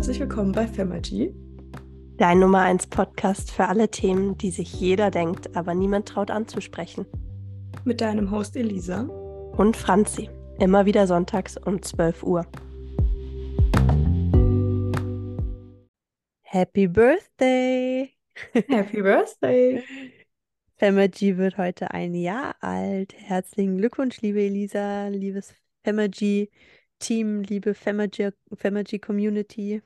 herzlich willkommen bei Femagy. Dein Nummer 1 Podcast für alle Themen, die sich jeder denkt, aber niemand traut anzusprechen. Mit deinem Host Elisa. Und Franzi. Immer wieder sonntags um 12 Uhr. Happy Birthday! Happy Birthday! Femagy wird heute ein Jahr alt. Herzlichen Glückwunsch, liebe Elisa, liebes Femagy Team, liebe Femagy Community.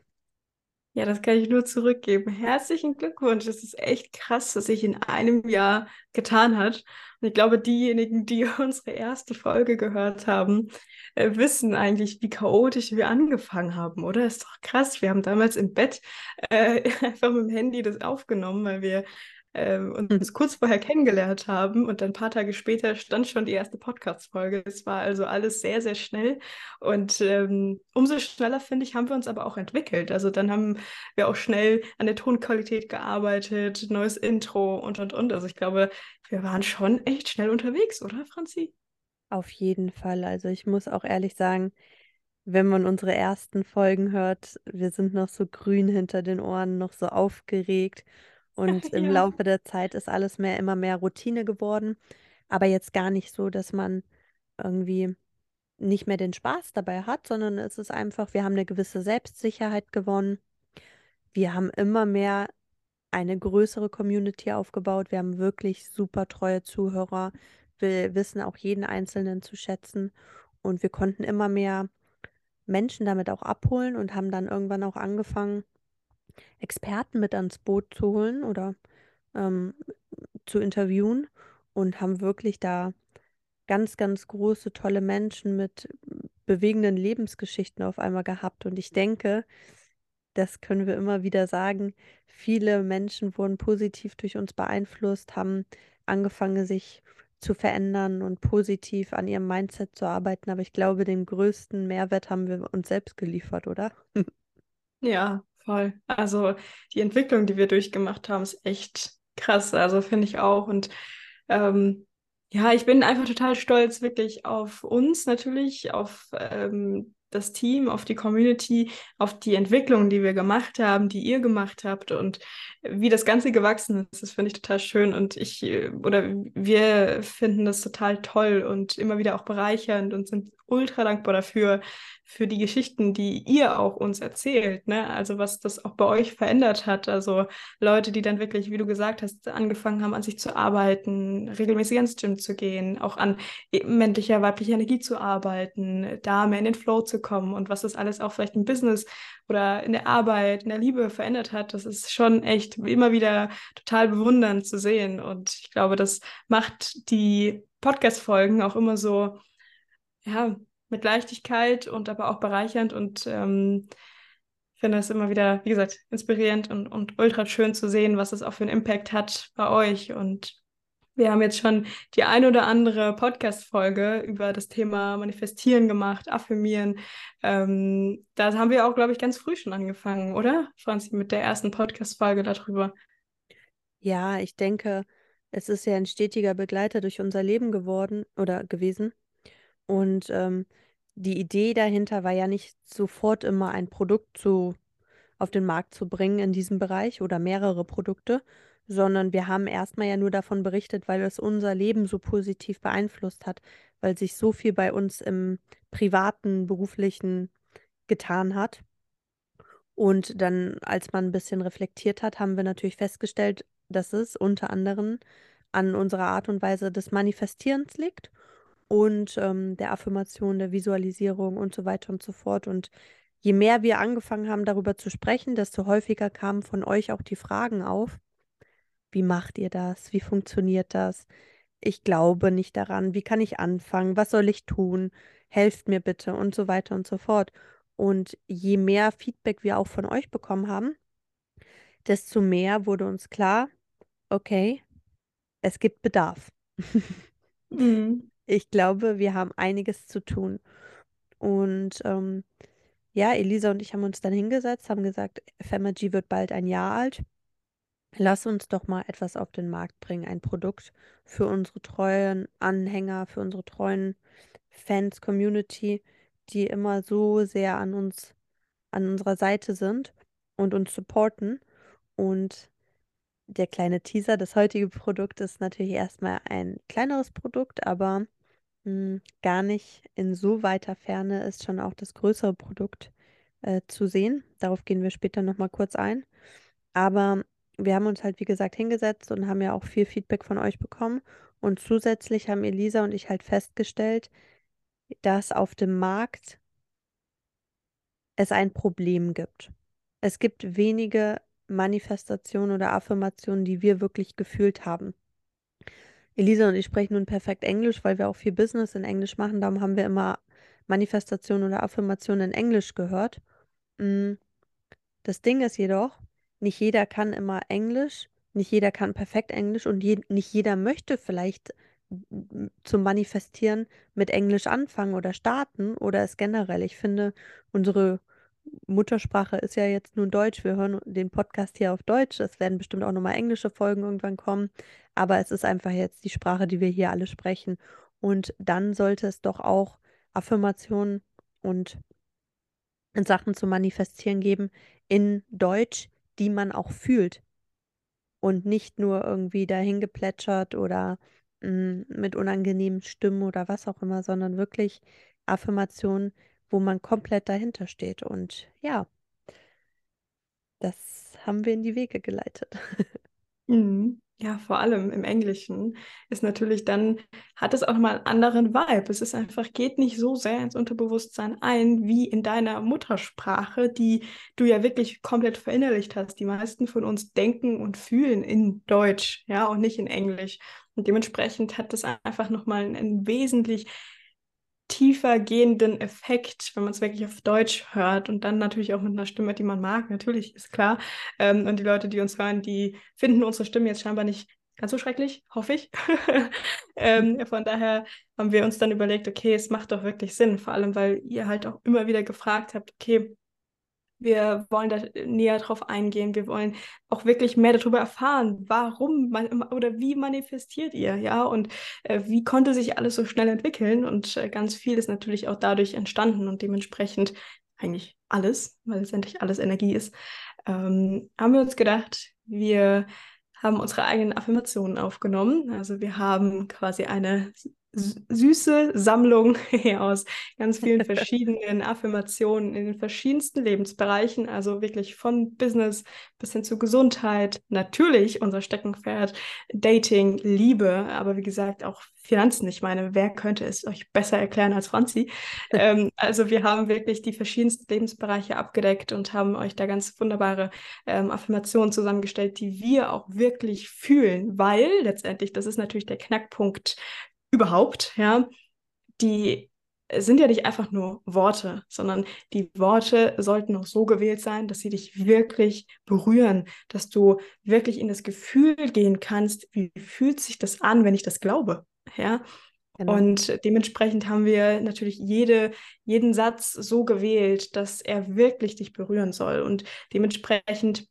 Ja, das kann ich nur zurückgeben. Herzlichen Glückwunsch. Das ist echt krass, was sich in einem Jahr getan hat. Und ich glaube, diejenigen, die unsere erste Folge gehört haben, äh, wissen eigentlich, wie chaotisch wir angefangen haben, oder? Ist doch krass. Wir haben damals im Bett äh, einfach mit dem Handy das aufgenommen, weil wir ähm, uns hm. kurz vorher kennengelernt haben und dann ein paar Tage später stand schon die erste Podcast-Folge. Es war also alles sehr, sehr schnell und ähm, umso schneller, finde ich, haben wir uns aber auch entwickelt. Also dann haben wir auch schnell an der Tonqualität gearbeitet, neues Intro und, und, und. Also ich glaube, wir waren schon echt schnell unterwegs, oder, Franzi? Auf jeden Fall. Also ich muss auch ehrlich sagen, wenn man unsere ersten Folgen hört, wir sind noch so grün hinter den Ohren, noch so aufgeregt und im ja. Laufe der Zeit ist alles mehr, immer mehr Routine geworden. Aber jetzt gar nicht so, dass man irgendwie nicht mehr den Spaß dabei hat, sondern es ist einfach, wir haben eine gewisse Selbstsicherheit gewonnen. Wir haben immer mehr eine größere Community aufgebaut. Wir haben wirklich super treue Zuhörer. Wir wissen auch jeden Einzelnen zu schätzen. Und wir konnten immer mehr Menschen damit auch abholen und haben dann irgendwann auch angefangen, Experten mit ans Boot zu holen oder ähm, zu interviewen und haben wirklich da ganz, ganz große, tolle Menschen mit bewegenden Lebensgeschichten auf einmal gehabt. Und ich denke, das können wir immer wieder sagen, viele Menschen wurden positiv durch uns beeinflusst, haben angefangen, sich zu verändern und positiv an ihrem Mindset zu arbeiten. Aber ich glaube, den größten Mehrwert haben wir uns selbst geliefert, oder? Ja, Voll. Also die Entwicklung, die wir durchgemacht haben, ist echt krass. Also finde ich auch. Und ähm, ja, ich bin einfach total stolz wirklich auf uns natürlich, auf ähm, das Team, auf die Community, auf die Entwicklung, die wir gemacht haben, die ihr gemacht habt und wie das Ganze gewachsen ist. Das finde ich total schön und ich oder wir finden das total toll und immer wieder auch bereichernd und sind ultra dankbar dafür, für die Geschichten, die ihr auch uns erzählt, ne? Also was das auch bei euch verändert hat. Also Leute, die dann wirklich, wie du gesagt hast, angefangen haben, an sich zu arbeiten, regelmäßig ins Gym zu gehen, auch an männlicher, weiblicher Energie zu arbeiten, da mehr in den Flow zu kommen und was das alles auch vielleicht im Business oder in der Arbeit, in der Liebe verändert hat, das ist schon echt immer wieder total bewundernd zu sehen. Und ich glaube, das macht die Podcast-Folgen auch immer so, ja, mit Leichtigkeit und aber auch bereichernd und ähm, finde es immer wieder, wie gesagt, inspirierend und, und ultra schön zu sehen, was es auch für einen Impact hat bei euch. Und wir haben jetzt schon die ein oder andere Podcast-Folge über das Thema Manifestieren gemacht, Affirmieren. Ähm, da haben wir auch, glaube ich, ganz früh schon angefangen, oder, Franzi, mit der ersten Podcast-Folge darüber. Ja, ich denke, es ist ja ein stetiger Begleiter durch unser Leben geworden oder gewesen. Und ähm, die Idee dahinter war ja nicht sofort immer ein Produkt zu, auf den Markt zu bringen in diesem Bereich oder mehrere Produkte, sondern wir haben erstmal ja nur davon berichtet, weil es unser Leben so positiv beeinflusst hat, weil sich so viel bei uns im privaten, beruflichen getan hat. Und dann, als man ein bisschen reflektiert hat, haben wir natürlich festgestellt, dass es unter anderem an unserer Art und Weise des Manifestierens liegt und ähm, der Affirmation, der Visualisierung und so weiter und so fort. Und je mehr wir angefangen haben, darüber zu sprechen, desto häufiger kamen von euch auch die Fragen auf. Wie macht ihr das? Wie funktioniert das? Ich glaube nicht daran. Wie kann ich anfangen? Was soll ich tun? Helft mir bitte und so weiter und so fort. Und je mehr Feedback wir auch von euch bekommen haben, desto mehr wurde uns klar, okay, es gibt Bedarf. mhm ich glaube, wir haben einiges zu tun. Und ähm, ja, Elisa und ich haben uns dann hingesetzt, haben gesagt, Femagy wird bald ein Jahr alt. Lass uns doch mal etwas auf den Markt bringen, ein Produkt für unsere treuen Anhänger, für unsere treuen Fans, Community, die immer so sehr an uns an unserer Seite sind und uns supporten. Und der kleine Teaser, das heutige Produkt ist natürlich erstmal ein kleineres Produkt, aber hm, gar nicht in so weiter Ferne ist schon auch das größere Produkt äh, zu sehen. Darauf gehen wir später nochmal kurz ein. Aber wir haben uns halt, wie gesagt, hingesetzt und haben ja auch viel Feedback von euch bekommen. Und zusätzlich haben Elisa und ich halt festgestellt, dass auf dem Markt es ein Problem gibt. Es gibt wenige Manifestationen oder Affirmationen, die wir wirklich gefühlt haben. Elisa und ich sprechen nun perfekt Englisch, weil wir auch viel Business in Englisch machen. Darum haben wir immer Manifestationen oder Affirmationen in Englisch gehört. Mm. Das Ding ist jedoch, nicht jeder kann immer Englisch, nicht jeder kann perfekt Englisch und je nicht jeder möchte vielleicht zum Manifestieren mit Englisch anfangen oder starten oder es generell. Ich finde, unsere Muttersprache ist ja jetzt nun Deutsch. Wir hören den Podcast hier auf Deutsch. Es werden bestimmt auch nochmal englische Folgen irgendwann kommen. Aber es ist einfach jetzt die Sprache, die wir hier alle sprechen. Und dann sollte es doch auch Affirmationen und Sachen zu manifestieren geben in Deutsch, die man auch fühlt. Und nicht nur irgendwie dahin geplätschert oder mh, mm, mit unangenehmen Stimmen oder was auch immer, sondern wirklich Affirmationen, wo man komplett dahinter steht. Und ja, das haben wir in die Wege geleitet. Mhm. Ja, vor allem im Englischen ist natürlich dann, hat es auch nochmal einen anderen Vibe. Es ist einfach, geht nicht so sehr ins Unterbewusstsein ein, wie in deiner Muttersprache, die du ja wirklich komplett verinnerlicht hast. Die meisten von uns denken und fühlen in Deutsch, ja, und nicht in Englisch. Und dementsprechend hat das einfach nochmal einen wesentlich tiefer gehenden Effekt, wenn man es wirklich auf Deutsch hört und dann natürlich auch mit einer Stimme, die man mag, natürlich, ist klar. Ähm, und die Leute, die uns hören, die finden unsere Stimme jetzt scheinbar nicht ganz so schrecklich, hoffe ich. ähm, mhm. von daher haben wir uns dann überlegt, okay, es macht doch wirklich Sinn, vor allem weil ihr halt auch immer wieder gefragt habt, okay, wir wollen da näher drauf eingehen. Wir wollen auch wirklich mehr darüber erfahren, warum man oder wie manifestiert ihr, ja, und äh, wie konnte sich alles so schnell entwickeln. Und äh, ganz viel ist natürlich auch dadurch entstanden und dementsprechend eigentlich alles, weil letztendlich alles Energie ist, ähm, haben wir uns gedacht, wir haben unsere eigenen Affirmationen aufgenommen. Also wir haben quasi eine süße Sammlung aus ganz vielen verschiedenen Affirmationen in den verschiedensten Lebensbereichen, also wirklich von Business bis hin zu Gesundheit, natürlich unser Steckenpferd, Dating, Liebe, aber wie gesagt auch Finanzen. Ich meine, wer könnte es euch besser erklären als Franzi? ähm, also wir haben wirklich die verschiedensten Lebensbereiche abgedeckt und haben euch da ganz wunderbare ähm, Affirmationen zusammengestellt, die wir auch wirklich fühlen, weil letztendlich, das ist natürlich der Knackpunkt überhaupt, ja, die sind ja nicht einfach nur Worte, sondern die Worte sollten auch so gewählt sein, dass sie dich wirklich berühren, dass du wirklich in das Gefühl gehen kannst, wie fühlt sich das an, wenn ich das glaube, ja. Genau. Und dementsprechend haben wir natürlich jede, jeden Satz so gewählt, dass er wirklich dich berühren soll. Und dementsprechend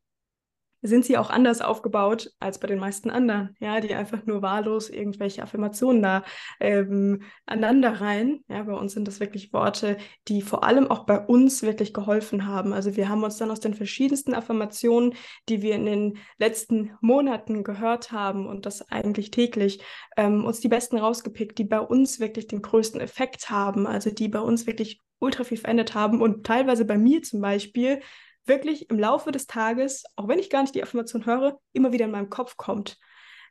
sind sie auch anders aufgebaut als bei den meisten anderen, ja, die einfach nur wahllos irgendwelche Affirmationen da ähm, aneinander rein. Ja, bei uns sind das wirklich Worte, die vor allem auch bei uns wirklich geholfen haben. Also wir haben uns dann aus den verschiedensten Affirmationen, die wir in den letzten Monaten gehört haben und das eigentlich täglich, ähm, uns die besten rausgepickt, die bei uns wirklich den größten Effekt haben, also die bei uns wirklich ultra viel verändert haben und teilweise bei mir zum Beispiel wirklich im Laufe des Tages, auch wenn ich gar nicht die Affirmation höre, immer wieder in meinem Kopf kommt.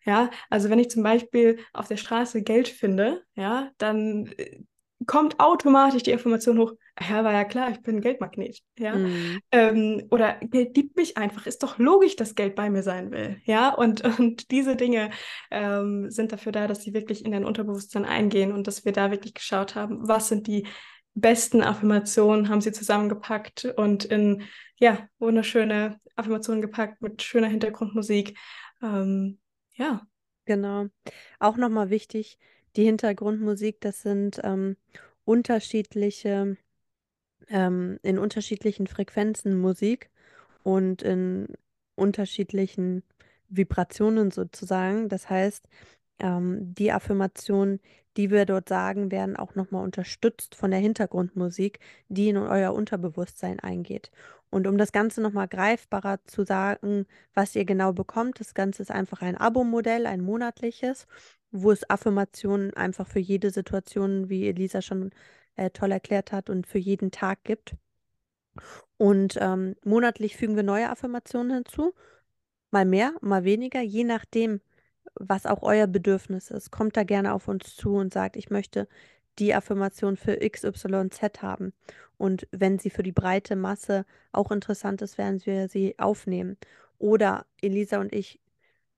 Ja, also wenn ich zum Beispiel auf der Straße Geld finde, ja, dann äh, kommt automatisch die Affirmation hoch, ja, war ja klar, ich bin ein Geldmagnet, ja. Mm. Ähm, oder Geld liebt mich einfach, ist doch logisch, dass Geld bei mir sein will, ja. Und, und diese Dinge ähm, sind dafür da, dass sie wirklich in dein Unterbewusstsein eingehen und dass wir da wirklich geschaut haben, was sind die besten Affirmationen haben sie zusammengepackt und in ja, wunderschöne Affirmationen gepackt mit schöner Hintergrundmusik. Ähm, ja. Genau. Auch nochmal wichtig, die Hintergrundmusik, das sind ähm, unterschiedliche, ähm, in unterschiedlichen Frequenzen Musik und in unterschiedlichen Vibrationen sozusagen. Das heißt, ähm, die Affirmationen, die wir dort sagen, werden auch nochmal unterstützt von der Hintergrundmusik, die in euer Unterbewusstsein eingeht. Und um das Ganze nochmal greifbarer zu sagen, was ihr genau bekommt, das Ganze ist einfach ein Abo-Modell, ein monatliches, wo es Affirmationen einfach für jede Situation, wie Elisa schon äh, toll erklärt hat, und für jeden Tag gibt. Und ähm, monatlich fügen wir neue Affirmationen hinzu. Mal mehr, mal weniger, je nachdem, was auch euer Bedürfnis ist. Kommt da gerne auf uns zu und sagt, ich möchte die Affirmation für XYZ haben. Und wenn sie für die breite Masse auch interessant ist, werden wir sie aufnehmen. Oder Elisa und ich,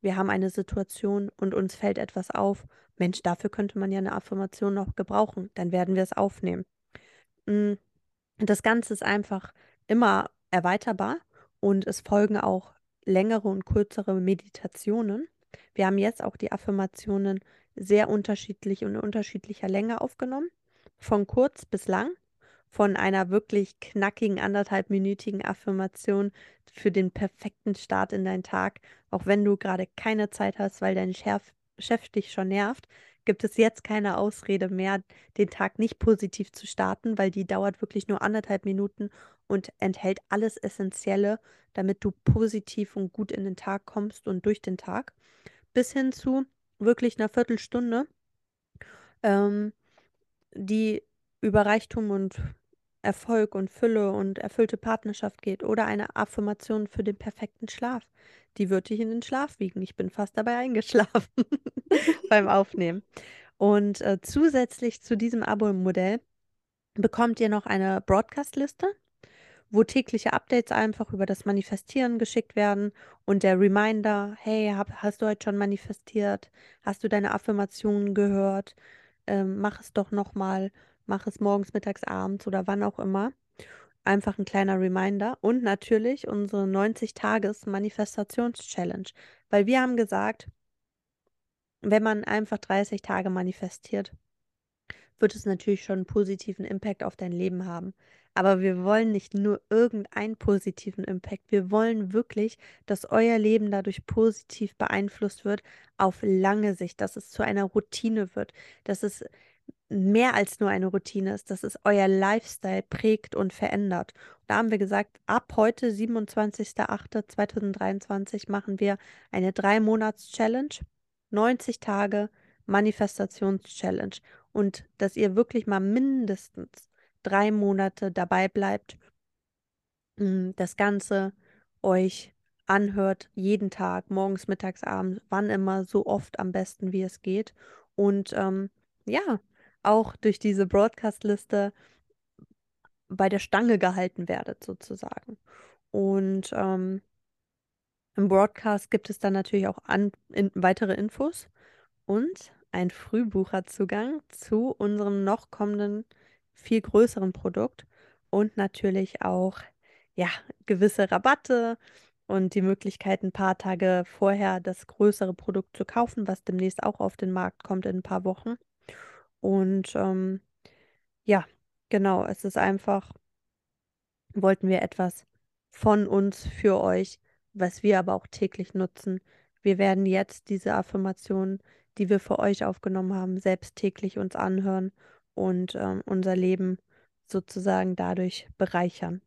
wir haben eine Situation und uns fällt etwas auf. Mensch, dafür könnte man ja eine Affirmation noch gebrauchen. Dann werden wir es aufnehmen. Mm, das Ganze ist einfach immer erweiterbar und es folgen auch längere und kürzere Meditationen. Wir haben jetzt auch die Affirmationen sehr unterschiedlich und unterschiedlicher Länge aufgenommen, von kurz bis lang, von einer wirklich knackigen anderthalbminütigen Affirmation für den perfekten Start in deinen Tag, auch wenn du gerade keine Zeit hast, weil dein Chef, Chef dich schon nervt, gibt es jetzt keine Ausrede mehr, den Tag nicht positiv zu starten, weil die dauert wirklich nur anderthalb Minuten und enthält alles Essentielle, damit du positiv und gut in den Tag kommst und durch den Tag. Bis hin zu wirklich einer Viertelstunde, ähm, die über Reichtum und Erfolg und Fülle und erfüllte Partnerschaft geht oder eine Affirmation für den perfekten Schlaf. Die wird dich in den Schlaf wiegen. Ich bin fast dabei eingeschlafen beim Aufnehmen. Und äh, zusätzlich zu diesem Abo-Modell bekommt ihr noch eine Broadcast-Liste, wo tägliche Updates einfach über das Manifestieren geschickt werden und der Reminder, hey, hab, hast du heute schon manifestiert? Hast du deine Affirmationen gehört? Ähm, mach es doch nochmal, mach es morgens, mittags, abends oder wann auch immer. Einfach ein kleiner Reminder und natürlich unsere 90-Tages-Manifestations-Challenge, weil wir haben gesagt, wenn man einfach 30 Tage manifestiert, wird es natürlich schon einen positiven Impact auf dein Leben haben. Aber wir wollen nicht nur irgendeinen positiven Impact. Wir wollen wirklich, dass euer Leben dadurch positiv beeinflusst wird auf lange Sicht, dass es zu einer Routine wird, dass es mehr als nur eine Routine ist, dass es euer Lifestyle prägt und verändert. Da haben wir gesagt, ab heute, 27.08.2023, machen wir eine Drei-Monats-Challenge, 90 Tage Manifestations-Challenge und dass ihr wirklich mal mindestens drei Monate dabei bleibt, mm, das Ganze euch anhört, jeden Tag, morgens, mittags, abends, wann immer, so oft am besten, wie es geht. Und ähm, ja, auch durch diese Broadcast-Liste bei der Stange gehalten werdet, sozusagen. Und ähm, im Broadcast gibt es dann natürlich auch an, in, weitere Infos und ein Frühbucherzugang zu unserem noch kommenden viel größeren Produkt und natürlich auch ja, gewisse Rabatte und die Möglichkeit, ein paar Tage vorher das größere Produkt zu kaufen, was demnächst auch auf den Markt kommt in ein paar Wochen. Und ähm, ja, genau, es ist einfach, wollten wir etwas von uns für euch, was wir aber auch täglich nutzen. Wir werden jetzt diese Affirmationen, die wir für euch aufgenommen haben, selbst täglich uns anhören und ähm, unser Leben sozusagen dadurch bereichern.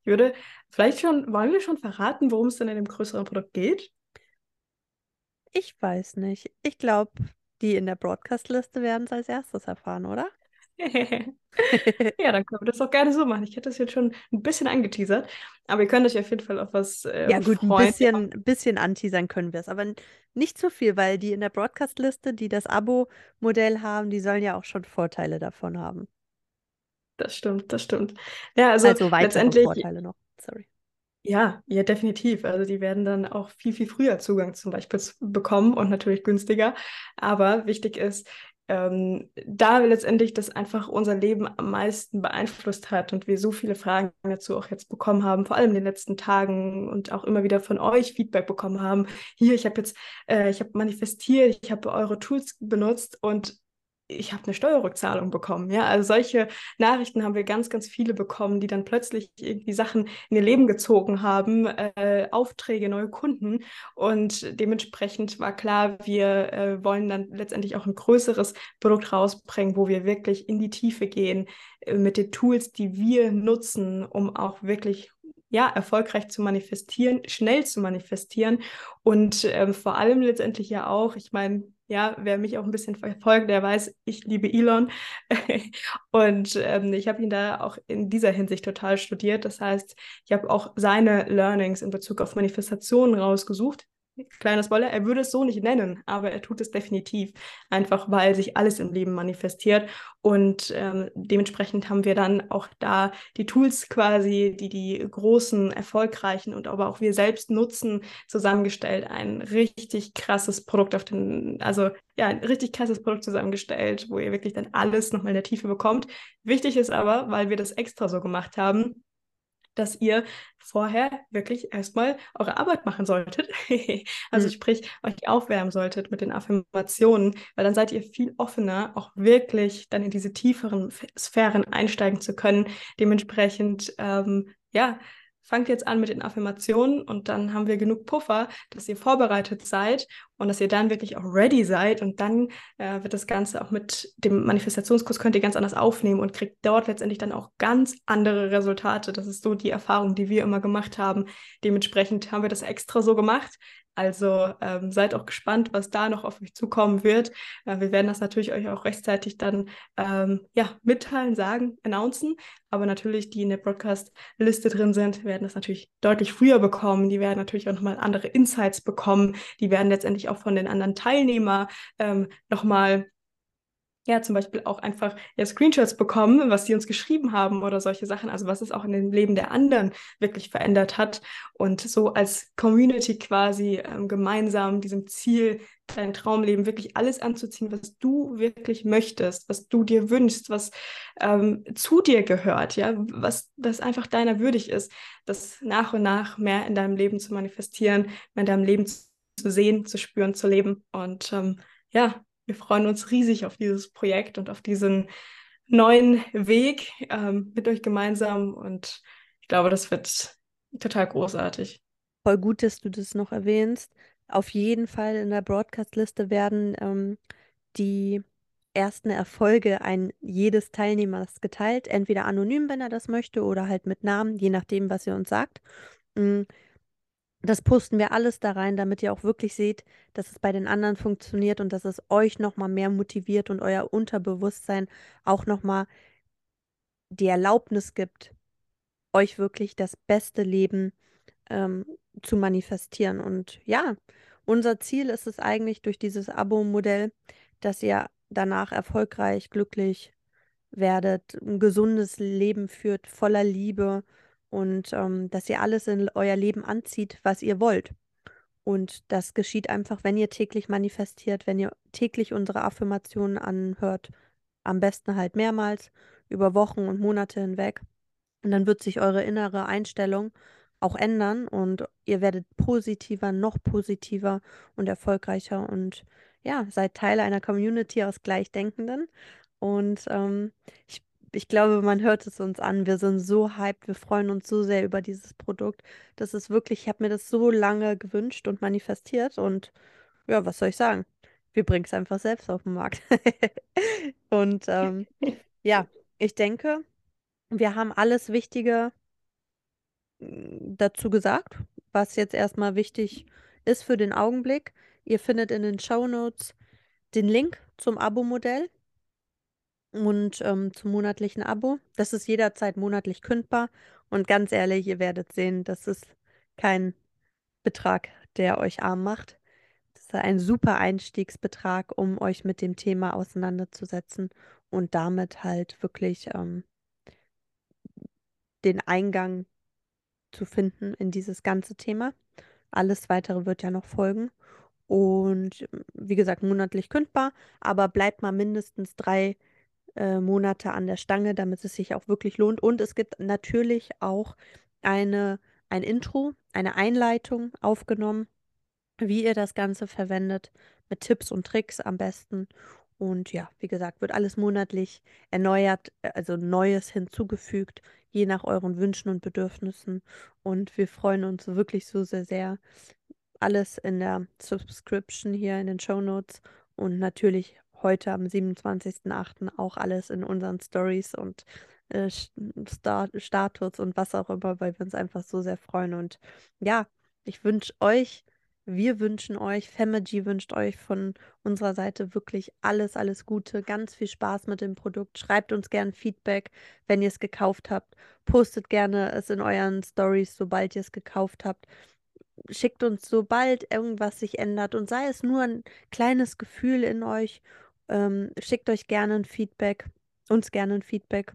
Ich würde vielleicht schon, wollen wir schon verraten, worum es denn in dem größeren Produkt geht? Ich weiß nicht. Ich glaube, die in der Broadcast-Liste werden es als erstes erfahren, oder? ja, dann können wir das auch gerne so machen. Ich hätte das jetzt schon ein bisschen angeteasert, aber ihr könnt euch auf jeden Fall auf was äh, Ja, gut, ein bisschen, bisschen anteasern können wir es, aber nicht zu viel, weil die in der Broadcast-Liste, die das Abo-Modell haben, die sollen ja auch schon Vorteile davon haben. Das stimmt, das stimmt. Ja, also, also letztendlich, Vorteile noch. Sorry. Ja, ja, definitiv. Also die werden dann auch viel, viel früher Zugang zum Beispiel bekommen und natürlich günstiger. Aber wichtig ist, ähm, da letztendlich das einfach unser Leben am meisten beeinflusst hat und wir so viele Fragen dazu auch jetzt bekommen haben, vor allem in den letzten Tagen und auch immer wieder von euch Feedback bekommen haben. Hier, ich habe jetzt, äh, ich habe manifestiert, ich habe eure Tools benutzt und ich habe eine Steuerrückzahlung bekommen. Ja, also solche Nachrichten haben wir ganz, ganz viele bekommen, die dann plötzlich irgendwie Sachen in ihr Leben gezogen haben, äh, Aufträge, neue Kunden. Und dementsprechend war klar, wir äh, wollen dann letztendlich auch ein größeres Produkt rausbringen, wo wir wirklich in die Tiefe gehen äh, mit den Tools, die wir nutzen, um auch wirklich ja, erfolgreich zu manifestieren, schnell zu manifestieren und ähm, vor allem letztendlich ja auch, ich meine, ja, wer mich auch ein bisschen verfolgt, der weiß, ich liebe Elon. und ähm, ich habe ihn da auch in dieser Hinsicht total studiert. Das heißt, ich habe auch seine Learnings in Bezug auf Manifestationen rausgesucht kleiner Spoiler, er würde es so nicht nennen, aber er tut es definitiv, einfach weil sich alles im Leben manifestiert. Und ähm, dementsprechend haben wir dann auch da die Tools quasi, die die großen, erfolgreichen und aber auch wir selbst nutzen, zusammengestellt. Ein richtig krasses Produkt auf den, also ja, ein richtig krasses Produkt zusammengestellt, wo ihr wirklich dann alles nochmal in der Tiefe bekommt. Wichtig ist aber, weil wir das extra so gemacht haben, dass ihr vorher wirklich erstmal eure Arbeit machen solltet. also mhm. sprich, euch aufwärmen solltet mit den Affirmationen, weil dann seid ihr viel offener, auch wirklich dann in diese tieferen Sphären einsteigen zu können. Dementsprechend, ähm, ja, fangt jetzt an mit den Affirmationen und dann haben wir genug Puffer, dass ihr vorbereitet seid und dass ihr dann wirklich auch ready seid und dann äh, wird das Ganze auch mit dem Manifestationskurs könnt ihr ganz anders aufnehmen und kriegt dort letztendlich dann auch ganz andere Resultate. Das ist so die Erfahrung, die wir immer gemacht haben. Dementsprechend haben wir das extra so gemacht, also ähm, seid auch gespannt, was da noch auf euch zukommen wird. Äh, wir werden das natürlich euch auch rechtzeitig dann ähm, ja, mitteilen, sagen, announcen. Aber natürlich, die in der Broadcast-Liste drin sind, werden das natürlich deutlich früher bekommen. Die werden natürlich auch nochmal andere Insights bekommen. Die werden letztendlich auch von den anderen Teilnehmern ähm, nochmal ja, zum Beispiel auch einfach ja, Screenshots bekommen, was sie uns geschrieben haben oder solche Sachen, also was es auch in dem Leben der anderen wirklich verändert hat. Und so als Community quasi ähm, gemeinsam diesem Ziel, dein Traumleben wirklich alles anzuziehen, was du wirklich möchtest, was du dir wünschst, was ähm, zu dir gehört, ja, was, was einfach deiner würdig ist, das nach und nach mehr in deinem Leben zu manifestieren, mehr in deinem Leben zu, zu sehen, zu spüren, zu leben und ähm, ja, wir freuen uns riesig auf dieses Projekt und auf diesen neuen Weg ähm, mit euch gemeinsam. Und ich glaube, das wird total großartig. Voll gut, dass du das noch erwähnst. Auf jeden Fall in der Broadcast-Liste werden ähm, die ersten Erfolge ein jedes Teilnehmers geteilt, entweder anonym, wenn er das möchte, oder halt mit Namen, je nachdem, was ihr uns sagt. Mm, das posten wir alles da rein, damit ihr auch wirklich seht, dass es bei den anderen funktioniert und dass es euch nochmal mehr motiviert und euer Unterbewusstsein auch nochmal die Erlaubnis gibt, euch wirklich das beste Leben ähm, zu manifestieren. Und ja, unser Ziel ist es eigentlich durch dieses Abo-Modell, dass ihr danach erfolgreich, glücklich werdet, ein gesundes Leben führt, voller Liebe und ähm, dass ihr alles in euer Leben anzieht, was ihr wollt. Und das geschieht einfach, wenn ihr täglich manifestiert, wenn ihr täglich unsere Affirmationen anhört, am besten halt mehrmals über Wochen und Monate hinweg. Und dann wird sich eure innere Einstellung auch ändern und ihr werdet positiver, noch positiver und erfolgreicher und ja, seid Teil einer Community aus Gleichdenkenden. Und ähm, ich ich glaube, man hört es uns an. Wir sind so hyped, wir freuen uns so sehr über dieses Produkt. Das ist wirklich, ich habe mir das so lange gewünscht und manifestiert und ja, was soll ich sagen? Wir bringen es einfach selbst auf den Markt. und ähm, ja, ich denke, wir haben alles Wichtige mm, dazu gesagt, was jetzt erstmal wichtig ist für den Augenblick. Ihr findet in den Show Notes den Link zum Abo-Modell und ähm, zum monatlichen Abo. Das ist jederzeit monatlich kündbar. Und ganz ehrlich, ihr werdet sehen, das ist kein Betrag, der euch arm macht. Das ist ein super Einstiegsbetrag, um euch mit dem Thema auseinanderzusetzen und damit halt wirklich ähm, den Eingang zu finden in dieses ganze Thema. Alles weitere wird ja noch folgen. Und wie gesagt, monatlich kündbar, aber bleibt mal mindestens drei äh, Monate an der Stange, damit es sich auch wirklich lohnt. Und es gibt natürlich auch eine, ein Intro, eine Einleitung aufgenommen, wie ihr das Ganze verwendet, mit Tipps und Tricks am besten. Und ja, wie gesagt, wird alles monatlich erneuert, äh, also Neues hinzugefügt, je nach euren Wünschen und Bedürfnissen. Und wir freuen uns wirklich so sehr, sehr. Alles in der Subscription hier in den Show Notes und natürlich heute am 27.08. auch alles in unseren Stories und äh, Star Status und was auch immer, weil wir uns einfach so sehr freuen. Und ja, ich wünsche euch wir wünschen euch, Femergy wünscht euch von unserer Seite wirklich alles, alles Gute, ganz viel Spaß mit dem Produkt. Schreibt uns gerne Feedback, wenn ihr es gekauft habt. Postet gerne es in euren Stories, sobald ihr es gekauft habt. Schickt uns, sobald irgendwas sich ändert und sei es nur ein kleines Gefühl in euch, ähm, schickt euch gerne ein Feedback, uns gerne ein Feedback.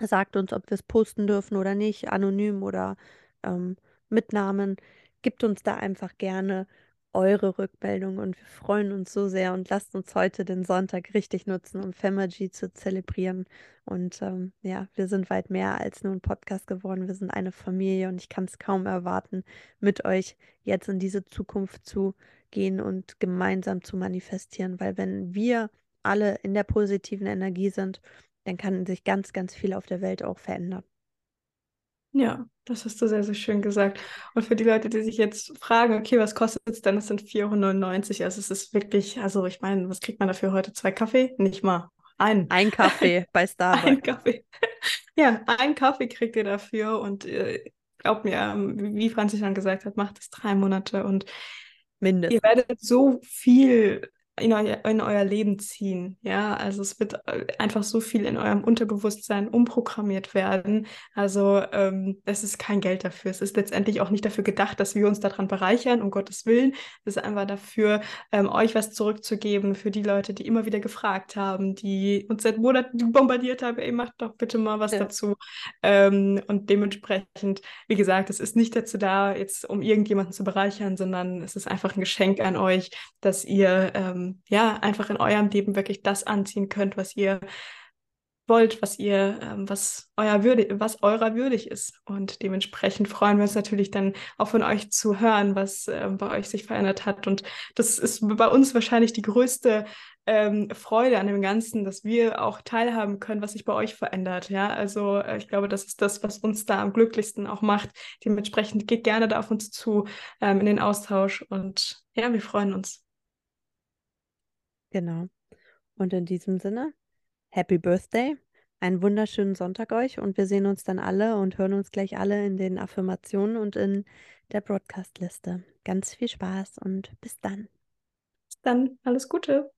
Sagt uns, ob wir es posten dürfen oder nicht, anonym oder ähm, mit Namen. Gebt uns da einfach gerne eure Rückmeldung und wir freuen uns so sehr und lasst uns heute den Sonntag richtig nutzen, um Femergy zu zelebrieren. Und ähm, ja, wir sind weit mehr als nur ein Podcast geworden. Wir sind eine Familie und ich kann es kaum erwarten, mit euch jetzt in diese Zukunft zu gehen und gemeinsam zu manifestieren, weil wenn wir alle in der positiven Energie sind, dann kann sich ganz, ganz viel auf der Welt auch verändern. Ja, das hast du sehr, sehr schön gesagt. Und für die Leute, die sich jetzt fragen, okay, was kostet es denn? Das sind 499. Also es ist wirklich, also ich meine, was kriegt man dafür heute? Zwei Kaffee? Nicht mal. Ein. Ein Kaffee bei Starbucks. Ein Kaffee. Ja, ein Kaffee kriegt ihr dafür. Und äh, glaubt mir, ähm, wie Franzi schon gesagt hat, macht es drei Monate und Mindestens. ihr werdet so viel in euer, in euer Leben ziehen. Ja, also es wird äh, einfach so viel in eurem Unterbewusstsein umprogrammiert werden. Also ähm, es ist kein Geld dafür. Es ist letztendlich auch nicht dafür gedacht, dass wir uns daran bereichern, um Gottes Willen. Es ist einfach dafür, ähm, euch was zurückzugeben für die Leute, die immer wieder gefragt haben, die uns seit Monaten bombardiert haben, ey, macht doch bitte mal was ja. dazu. Ähm, und dementsprechend, wie gesagt, es ist nicht dazu da, jetzt um irgendjemanden zu bereichern, sondern es ist einfach ein Geschenk an euch, dass ihr ja, einfach in eurem Leben wirklich das anziehen könnt, was ihr wollt, was ihr, ähm, was euer würdig, was eurer würdig ist. Und dementsprechend freuen wir uns natürlich dann auch von euch zu hören, was äh, bei euch sich verändert hat. Und das ist bei uns wahrscheinlich die größte ähm, Freude an dem Ganzen, dass wir auch teilhaben können, was sich bei euch verändert. Ja, also äh, ich glaube, das ist das, was uns da am glücklichsten auch macht. Dementsprechend geht gerne da auf uns zu ähm, in den Austausch und ja, wir freuen uns. Genau. Und in diesem Sinne, Happy Birthday, einen wunderschönen Sonntag euch und wir sehen uns dann alle und hören uns gleich alle in den Affirmationen und in der Broadcast-Liste. Ganz viel Spaß und bis dann. Bis dann, alles Gute.